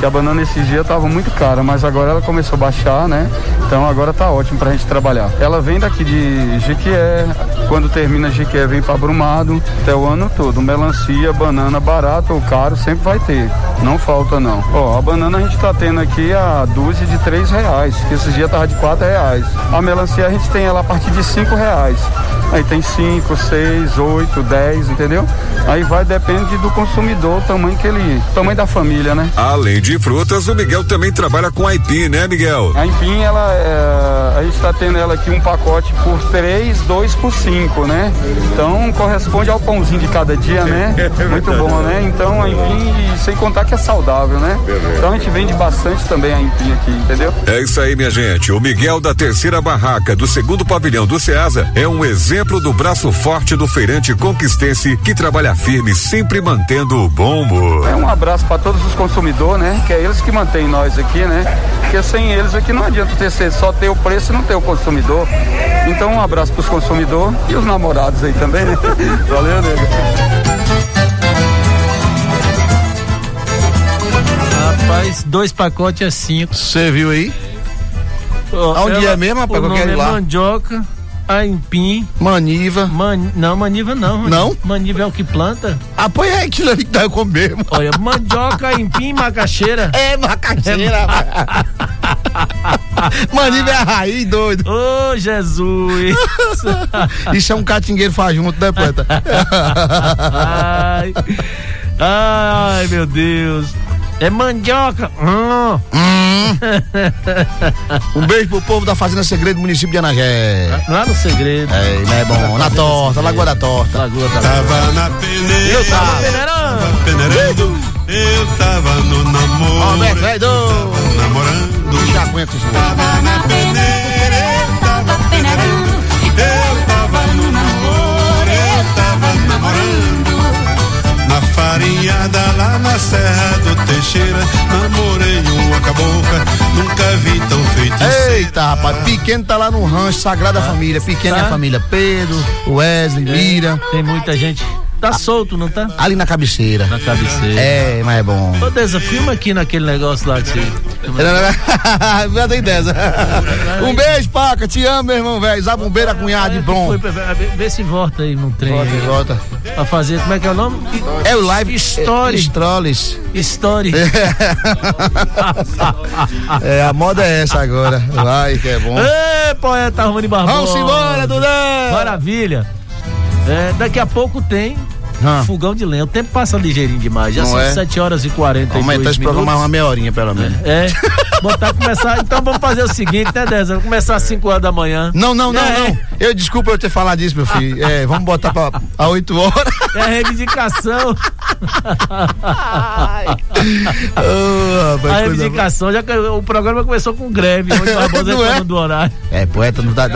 que a banana esses dias tava muito cara, mas agora ela começou a baixar, né? Então agora tá ótimo pra gente trabalhar. Ela vem daqui de Jequié, quando termina Jequié vem pra Brumado, até o ano todo. Melancia, banana barato ou caro sempre vai ter. Não falta não. Ó, a banana a gente tá tendo aqui a dúzia de três reais, que esses dias tava de quatro reais. A melancia a gente tem ela a partir de cinco reais. Aí tem cinco, seis, oito, dez, entendeu? Aí vai, depende do consumidor, o tamanho que ele. tamanho da família, né? Além de frutas, o Miguel também trabalha com aipim, né, Miguel? A empim, ela, é, a gente está tendo ela aqui um pacote por três, dois por cinco, né? Então corresponde ao pãozinho de cada dia, né? Muito bom, né? Então a empim, sem contar que é saudável, né? Então a gente vende bastante também a empim aqui, entendeu? É isso aí, minha gente. O Miguel da terceira barraca do segundo pavilhão do Ceasa é um exemplo do braço forte do feirante conquistense que trabalha firme, sempre mantendo o bom humor. É um abraço para todos os consumidores, né? Que é eles que mantêm nós aqui, né? Porque sem eles aqui não adianta ter só ter o preço e não ter o consumidor. Então um abraço para os consumidores e os namorados aí também, né? Valeu, nego. Rapaz, dois pacotes é cinco. Você viu aí? Aonde ela- é mesmo, rapaz? O Eu nome é lá. mandioca, aipim. Maniva. Man, não, maniva não. Não? Maniva é o que planta. Ah, pois é aquilo ali que dá com mesmo. Olha, mandioca, aipim, macaxeira. É, macaxeira, Maniva é a raiz, doido. Ô, Jesus. Isso é um catingueiro faz junto, né, poeta? Ai, ai, meu Deus. É mandioca. Hum. Um beijo pro povo da Fazenda Segredo, município de Anagé. Lá no segredo. É, não é bom. Na torta, Lagoa da Torta. Lagoa da Tava na peneira, Eu tava. tava peneirando, eu tava no namoro, Roberto, namorando, Chacunha com isso. tava na peneira, farinhada lá na Serra do Teixeira, namorei uma cabocla, nunca vi tão feiticeira. Eita, rapaz, pequeno tá lá no rancho Sagrada Família. Pequeno é a Tá. família Pedro, Wesley, Mira. Tem muita gente. Tá solto, não tá? Ali na cabeceira. Na cabeceira. É, mas é bom. Ô, Deza, filma aqui naquele negócio lá que você. Já tem dessa. Um beijo, Paca. Te amo, meu irmão, velho. Zabumbeira, cunhado de bom. Vê, se volta aí no trem. Volta, aí. volta. Pra fazer, como é que é o nome? É o live Story. Stories. Story. É, a moda é essa agora. Vai, que é bom. Ê, poeta Rony Barbosa. Vamos embora, Dudé. Maravilha. É, daqui a pouco tem Ah. fogão de lenha. O tempo passa ligeirinho demais. Já Não são é? 7 horas e 40 Vamos aumentar esse programa uma meia horinha, pelo menos. É. Botar começar. Então vamos fazer o seguinte, né, Deza? Vamos começar às 5 horas da manhã. Não, não, não, É. não. Eu desculpa eu ter falado disso, meu filho. É, vamos botar pra, a 8 horas. É a reivindicação. Rapaz, a reivindicação. Já que o programa começou com greve. Hoje Barbosa Não é? do horário. É, poeta, não tá,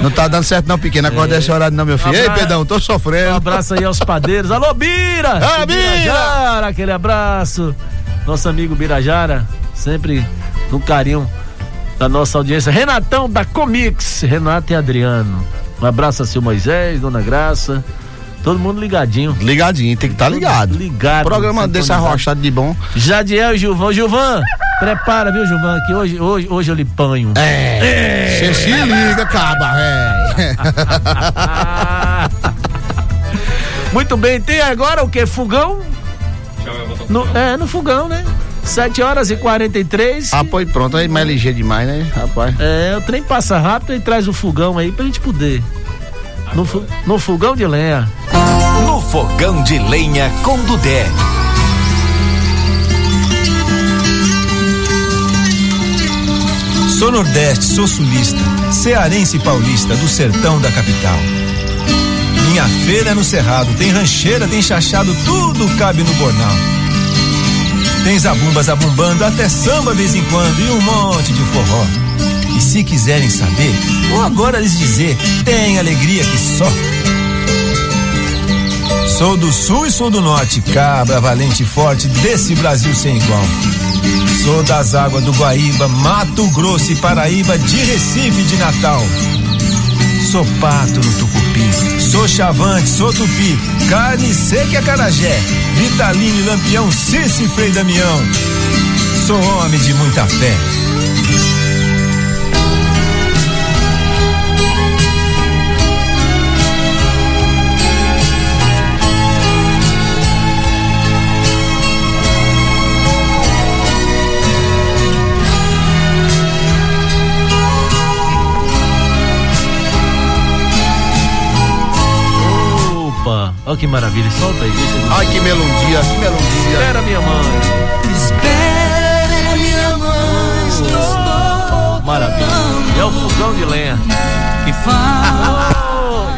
não tá dando certo não, pequeno. Acorda esse horário não, meu filho. Ei, Abra- Pedão, tô Um sofrendo. abraço aí aos padeiros. Alô, Bira! Ah, Bira! Birajara, aquele abraço. Nosso amigo Birajara, sempre no carinho da nossa audiência. Renatão da Comix, Renato e Adriano. Um abraço a seu Moisés, Dona Graça. Todo mundo ligadinho. Ligadinho, tem que estar ligado. Ligado. Programa desse sintonizado. arrochado de bom. Jadiel e Gilvão. Gilvan, prepara, viu, Gilvan, que hoje, hoje, hoje eu lhe panho. É. Você se liga, caba, é. Muito bem, tem agora o que? Fogão? No, é, no fogão, né? 7 horas e 43. Ah, pois pronto, aí mais ligeiro demais, né, rapaz? É, o trem passa rápido e traz o fogão aí pra gente poder. No, no fogão de lenha. No fogão de lenha com Dudé. Sou nordeste, sou sulista, cearense e paulista do sertão da capital. Minha feira é no cerrado, tem rancheira, tem chachado, tudo cabe no bornal. Tem zabumba zabumbando, até samba vez em quando e um monte de forró. E se quiserem saber, vou agora lhes dizer, tem alegria que só. Sou do sul e sou do norte, cabra valente e forte desse Brasil sem igual. Sou das águas do Guaíba, Mato Grosso e Paraíba, de Recife de Natal. Sou pato no tucupi, sou chavante, sou tupi, carne seca e acarajé, Vitalino e Lampião, Cici e Frei Damião. Sou homem de muita fé. Olha que maravilha, solta aí. Ai, que melodia, que melodia. Espera, minha mãe. Espera, minha mãe. Maravilha. É o fogão de lenha. Que fala.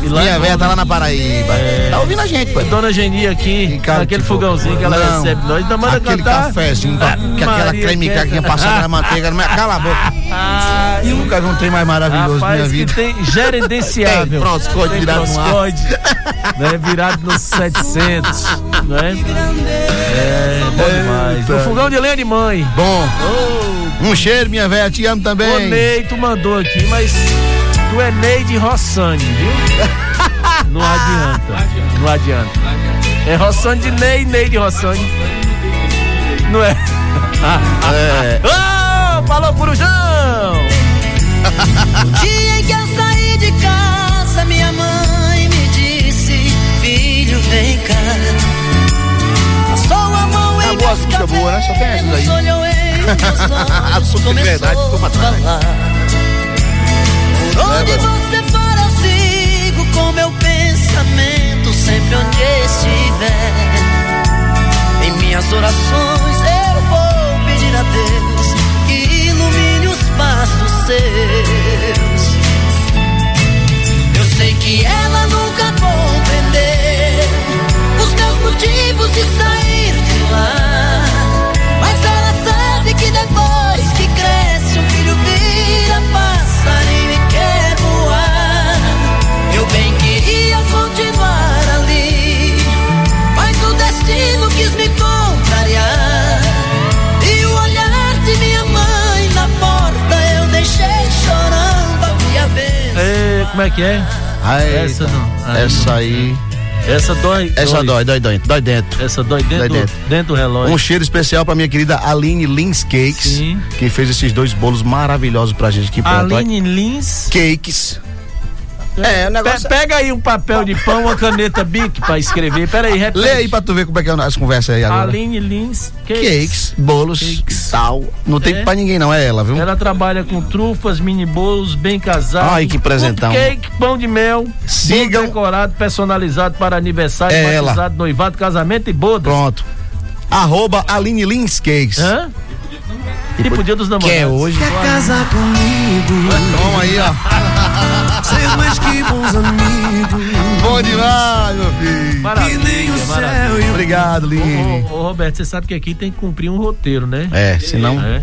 E lá Minha é velha tá lá na Paraíba. Tá ouvindo a gente, pô. Dona Geni aqui, naquele fogãozinho que ela Não. recebe nós, ainda manda Aquele cantar. cafezinho, com a- Ave que aquela creme que- que passada na manteiga. É, cala a boca. Eu nunca vi um trem mais maravilhoso na minha vida. tem gerenciável. Tem proscode Tem virado no ar. né, virado nos 700, né? É, bom demais. Eita. O fogão de lenha de mãe. Bom. Um cheiro, minha velha. Te amo também. Ney, tu mandou aqui, mas tu é Ney de Rossani, viu? Não adianta. Não adianta. É Rossani de Ney, Ney de Rossani. Não é? É. Ô, falou, Corujão! O dia em que eu saí de casa, minha mãe me disse: Filho, vem cá. Passou a mão em Acabou as músicas boas, né? Só tem essas aí. cabelos, olhou em meus olhos, Assunto de verdade ficou pra onde você for, eu sigo com meu pensamento, sempre onde estiver. Em minhas orações eu vou pedir a Deus que ilumine os passos seus. Eu sei que ela nunca compreendeu os meus motivos de sair de lá. Mas ela sabe que depois É, como é que é? Ai, essa não. Essa aí. Essa dói. Essa dói, dói, dói, dói dentro. Essa dói dentro, Dói dentro. dentro do relógio. Um cheiro especial pra minha querida Aline Lins Cakes, que fez esses dois bolos maravilhosos pra gente aqui. Aline Lins. Cakes. É, o negócio- Pe- Pega aí um papel de pão, uma caneta Bic pra escrever. Pera aí, repete. Lê aí pra tu ver como é que é as conversas aí agora. Aline Lins Cakes, bolos, tal. Não tem É. pra ninguém não, é ela, viu? Ela trabalha com trufas, mini bolos, bem casados. Ai, que presentão. Cake, pão de mel. Sigam. decorado, personalizado para aniversário, É ela. batizado, noivado, casamento e bodas. Pronto. Arroba Aline Lins Cakes. Hã? E pro dia dos namorados. Que é hoje. Quer casar comigo? Toma aí, ó. Ser mais que bons amigos. Bom demais, meu filho. Maravilha, Que nem o céu maravilha. e o- Obrigado, Line. Ô, ô, Roberto, você sabe que aqui tem que cumprir um roteiro, né? É, senão- É.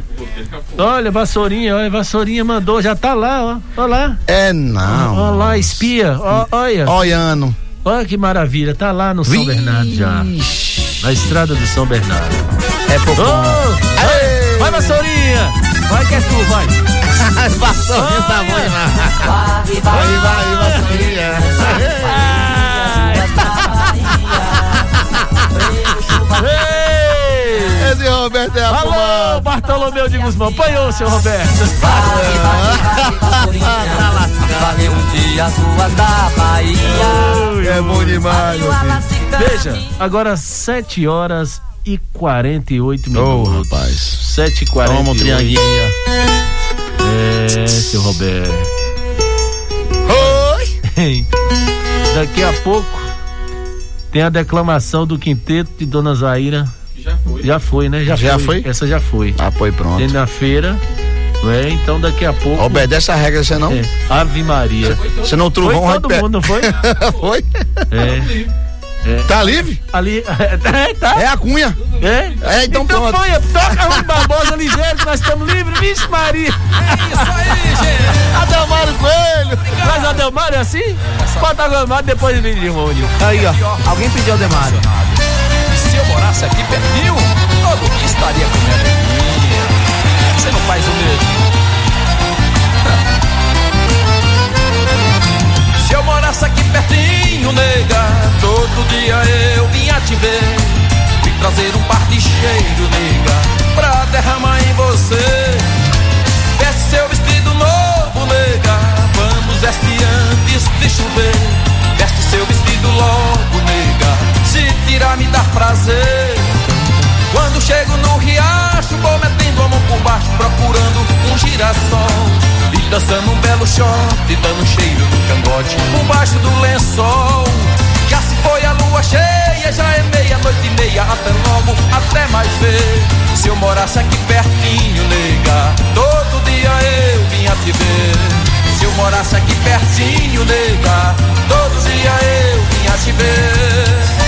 Olha, Vassourinha, olha, Vassourinha mandou, já tá lá, ó. Olha lá. É não. Olha lá, espia. Ó, olha. Olhando. Olha que maravilha, tá lá no São Bernardo já. Na estrada do São Bernardo. É pouco. Ô, vai, Vassourinha! Vai que é tu, vai! Vassourinha tá bom demais. Vai, vai, vai, Vassourinha. Ei! Esse Roberto é a Alô, fumada. Bartolomeu de Guzmão. Apanhou, seu Roberto. Valeu um dia as ruas da Bahia. É bom demais. Veja, agora 7 horas e 48 Ô, minutos. rapaz. 7 e 48 Toma um trianguinho. É, seu Roberto. Oi. Daqui a pouco tem a declamação do quinteto de Dona Zaira. Já foi. Já foi, né? Já, Já foi. foi? Essa já foi. Ah, foi pronto. Tem na feira, é? Então daqui a pouco. Obedece a regra, você não? É, Ave Maria. Você não Foi trovão todo mundo, não foi? foi? É. É. Tá livre? Ali. É, tá. É a cunha. É? É, então pronto. põe, toca Rui Barbosa ligeiro que nós estamos livres, vixe Maria. É isso aí, gente. Adelmário Coelho. Mas o Adelmário é assim? Bota o Adelmário depois ele de Rony. Aí, ó. Alguém pediu Adelmário. E se eu morasse aqui pertinho, todo dia estaria comendo. Você não faz o mesmo? Se eu morasse aqui pertinho, nega, todo dia eu vinha te ver. Vim trazer um par de cheiro, nega, pra derramar em você. Veste seu vestido novo, nega, vamos veste antes de chover. Veste seu vestido logo, nega, se tirar me dá prazer. Quando chego no riacho, vou metendo a mão por baixo, procurando um girassol. Dançando um belo shot, dando cheiro no cangote, por baixo do lençol. Já se foi a lua cheia, já é meia-noite e meia, até logo até mais ver. Se eu morasse aqui pertinho, nega, todo dia eu vinha te ver. Se eu morasse aqui pertinho, nega, todo dia eu vinha te ver.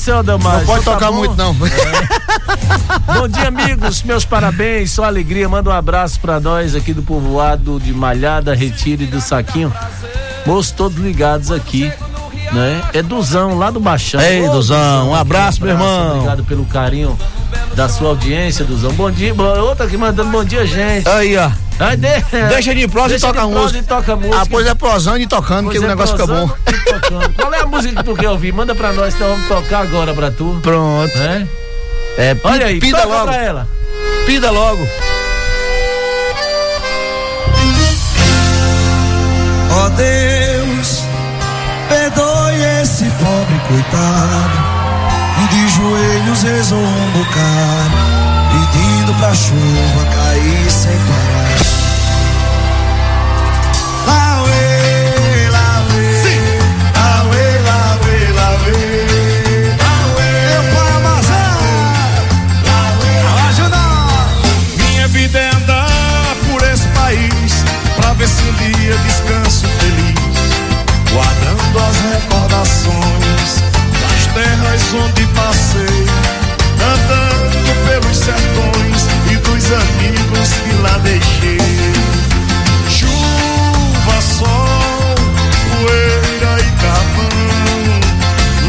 Seu. Não pode tocar muito, não. Bom dia, amigos. Meus parabéns, só alegria. Manda um abraço pra nós aqui do povoado de Malhada, Retiro e do Saquinho. Moços todos ligados aqui, né? É Duzão, lá do Baixão. Ei, Ô, Duzão, um abraço, meu irmão. Obrigado pelo carinho da sua audiência, Duzão. Bom dia. Outra aqui mandando bom dia, gente. Aí, ó. Aí, de- Deixa de prosa Deixa e toca de prosa música. e toca música. Ah, pois é prosando e tocando, Pois que o é, negócio fica bom. Qual é a música que tu quer ouvir? Manda pra nós, então vamos tocar agora pra tu. Pronto. É? É, Olha aí, pida toca logo. pra ela. Pida logo. Ó Deus, perdoe esse pobre coitado joelhos rezou um bocado, pedindo pra chuva cair sem parar. Lauê, lauê, lauê, lauê, lauê, lauê, meu pai Amazon, lauê, ajuda! Minha vida é andar por esse país pra ver se um dia descanso feliz, guardando as recordações das terras onde lá deixei. Chuva, sol, poeira e carvão,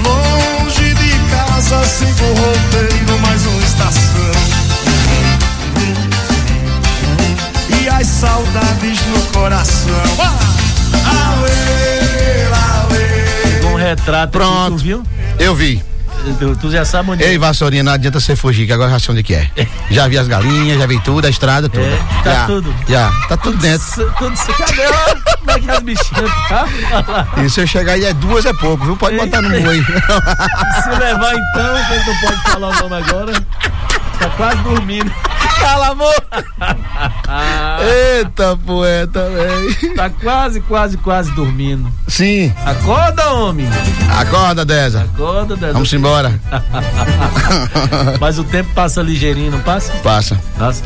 longe de casa, sigo o roteiro, mais uma estação. e as saudades no coração. Ah! Auê, auê. Um retrato. Pronto. Viu? Eu vi. Tu, tu já sabe onde Ei, Vassourinha, não adianta você fugir, que agora já sei onde que é. Já vi as galinhas, já vi tudo, a estrada, tudo. É, tá já, tudo. Já, tá tudo dentro. Tudo se cadê? Como é que as bichinhas tá? E se eu chegar aí é duas é pouco, viu? Pode botar no aí. Se levar então, gente não pode falar o nome agora. Tá quase dormindo. Cala, amor! Eita, poeta, velho. Tá quase, quase, quase dormindo. Sim. Acorda, homem! Acorda, Deza. Acorda, Deza. Vamos embora. Mas o tempo passa ligeirinho, não passa? Passa. Passa.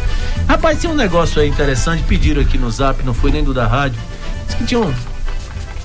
Rapaz, tinha um negócio aí interessante, pediram aqui no zap, não foi nem do da rádio. Diz que tinha um.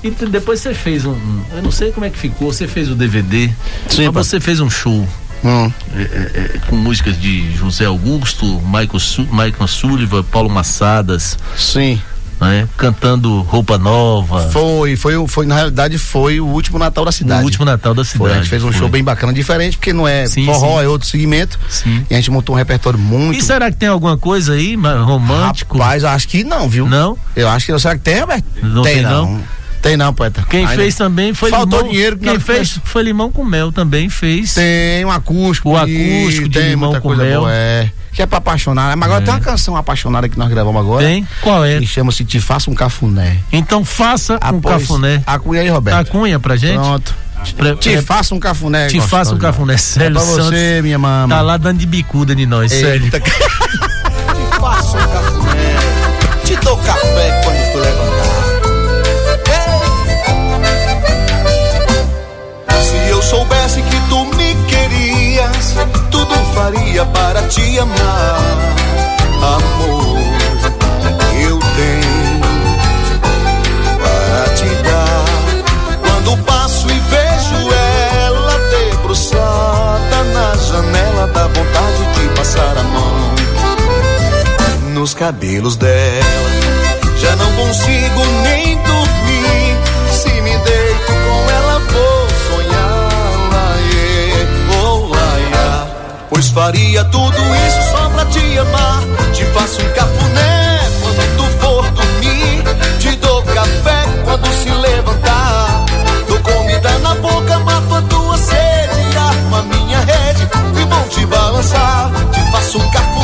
E depois você fez um, um- Eu não sei como é que ficou, você fez o DVD. Sim, mas você fez um show. Hum. é, é, é, com músicas de José Augusto, Michael, Su Michael Sullivan, Paulo Massadas. Sim. Né? Cantando Roupa Nova. Foi, foi, foi, na realidade, foi o último Natal da cidade. O último Natal da Foi, a cidade. gente fez um foi. show bem bacana, diferente, porque não é Sim, forró, sim. é outro segmento. Sim. E a gente montou um repertório muito. E será que tem alguma coisa aí romântico? Rapaz, acho que não, viu? Não? Eu acho que não. Será que tem, Roberto? Não tem, não? Tem não, poeta. Quem Ainda- fez também foi Faltou limão. dinheiro. que Quem fez foi limão com mel também fez. Tem um acústico. O e acústico de tem limão muita com coisa mel. boa, é. Que é pra apaixonar. Mas agora É. tem uma canção apaixonada que nós gravamos agora. Tem? Qual é? Que chama-se Te Faça um Cafuné. Então faça um Após- cafuné. A cunha aí, Roberto. A cunha pra gente? Pronto. Pra- Te é- faça um cafuné. Te faça um cafuné, É Célio pra você, Santos. minha mama. Tá lá dando de bicuda de nós, Célio. Eita. Te faço um cafuné, te dou café quando tu levantar. Soubesse que tu me querias, tudo faria para te amar. Amor, eu tenho para te dar. Quando passo e vejo ela debruçada na janela, dá vontade de passar a mão nos cabelos dela. Já não consigo nem dormir. Faria tudo isso só pra te amar. Te faço um cafuné quando tu for dormir. Te dou café quando se levantar. Dou comida na boca, mato a tua sede. Arma minha rede e vou te balançar. Te faço um cafuné.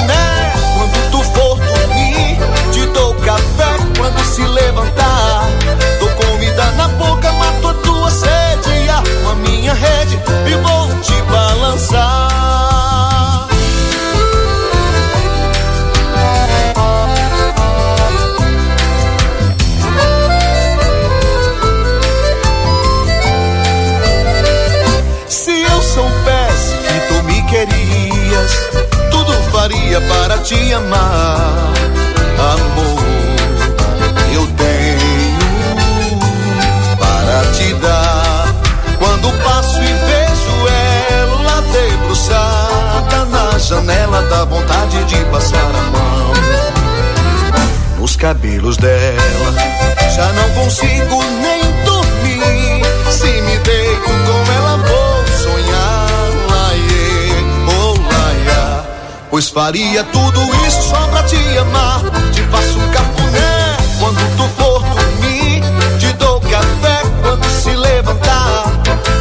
Faria tudo isso só pra te amar. Te faço um cafuné quando tu for dormir. Te dou café quando se levantar.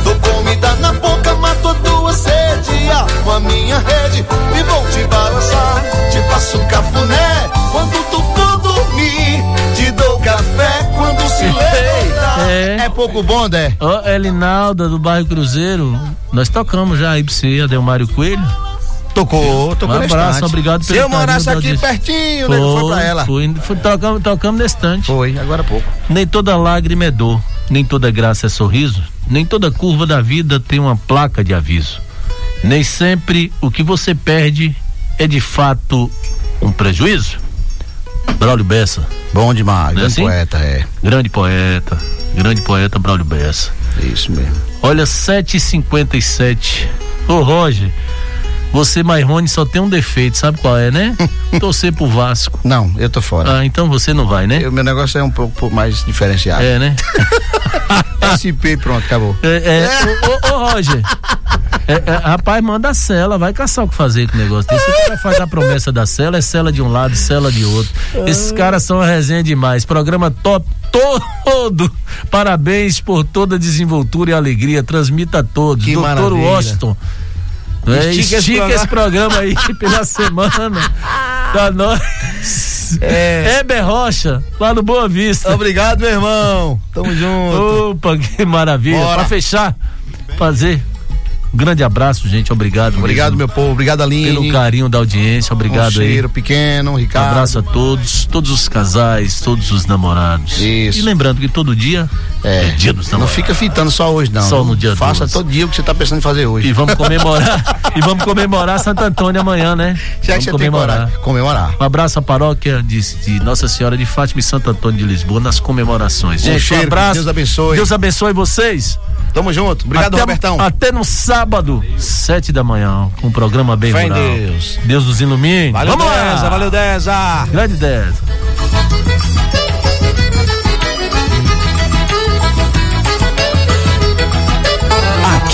Dou comida na boca, mato a tua sede. Armo a minha rede e vou te balançar. Te faço um cafuné quando tu for dormir. Te dou café quando se levantar. É. pouco bom, Dé? Ó, Elinalda do bairro Cruzeiro, nós tocamos já aí pra você, Adelmário Coelho. Tocou, tocou Um abraço, estante. obrigado Se pelo eu morasse aqui audiência. pertinho, né? Foi pra ela. Foi, foi, tocamos, tocamos na estante. Foi, agora há pouco. Nem toda lágrima é dor, nem toda graça é sorriso, nem toda curva da vida tem uma placa de aviso. Nem sempre o que você perde é de fato um prejuízo. Braulio Bessa. Bom demais, é grande assim? poeta, é. Grande poeta, grande poeta Braulio Bessa. Isso mesmo. Olha, 7h57. Ô Roger, você, Mairone, só tem um defeito, sabe qual é, né? Torcer pro Vasco. Não, eu tô fora. Ah, então você não vai, né? O meu negócio é um pouco mais diferenciado. É, né? SP, pronto, acabou. É, é, ô, ô, Roger. É, é, rapaz, manda a cela, vai caçar o que fazer com o negócio desse. Você vai fazer a promessa da cela, é cela de um lado, cela de outro. Esses caras são uma resenha demais. Programa top todo. Parabéns por toda a desenvoltura e alegria. Transmita a todos. Que Doutor maravilha. Washington. É, Estica estica, esse esse, programa aí pela semana. Pra nós. É. Heber Rocha, lá no Boa Vista. Obrigado, meu irmão. Tamo junto. Opa, que maravilha. Bora. Pra fechar, fazer grande abraço, gente. Obrigado. Obrigado, mesmo meu povo. Obrigado, Aline. Pelo carinho da audiência. Obrigado um aí. cheiro pequeno, Um Ricardo. abraço a todos, todos os casais, todos os namorados. Isso. E lembrando que todo dia é, dia dos Não namorados. fica fitando só hoje, não. Só no dia Faça 12. todo dia o que você tá pensando em fazer hoje. E vamos comemorar, e vamos comemorar Santo Antônio amanhã, né? Já vamos que você tem comemorar. comemorar. Um abraço à paróquia de, de Nossa Senhora de Fátima e Santo Antônio de Lisboa nas comemorações. Um Gente, cheiro, um abraço. Deus abençoe. Deus abençoe vocês. Tamo junto. Obrigado, até, Robertão. Até no sábado, sete da manhã, com um programa bem Fé rural. Deus. Deus nos ilumine. Valeu, Vamos lá. Deza. Valeu, Deza. Grande Deza.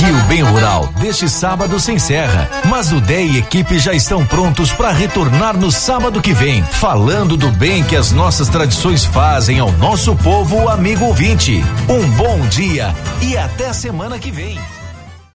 Aqui o Bem Rural deste sábado se encerra, mas o Dé e equipe já estão prontos para retornar no sábado que vem, falando do bem que as nossas tradições fazem ao nosso povo amigo ouvinte. Um bom dia e até semana que vem.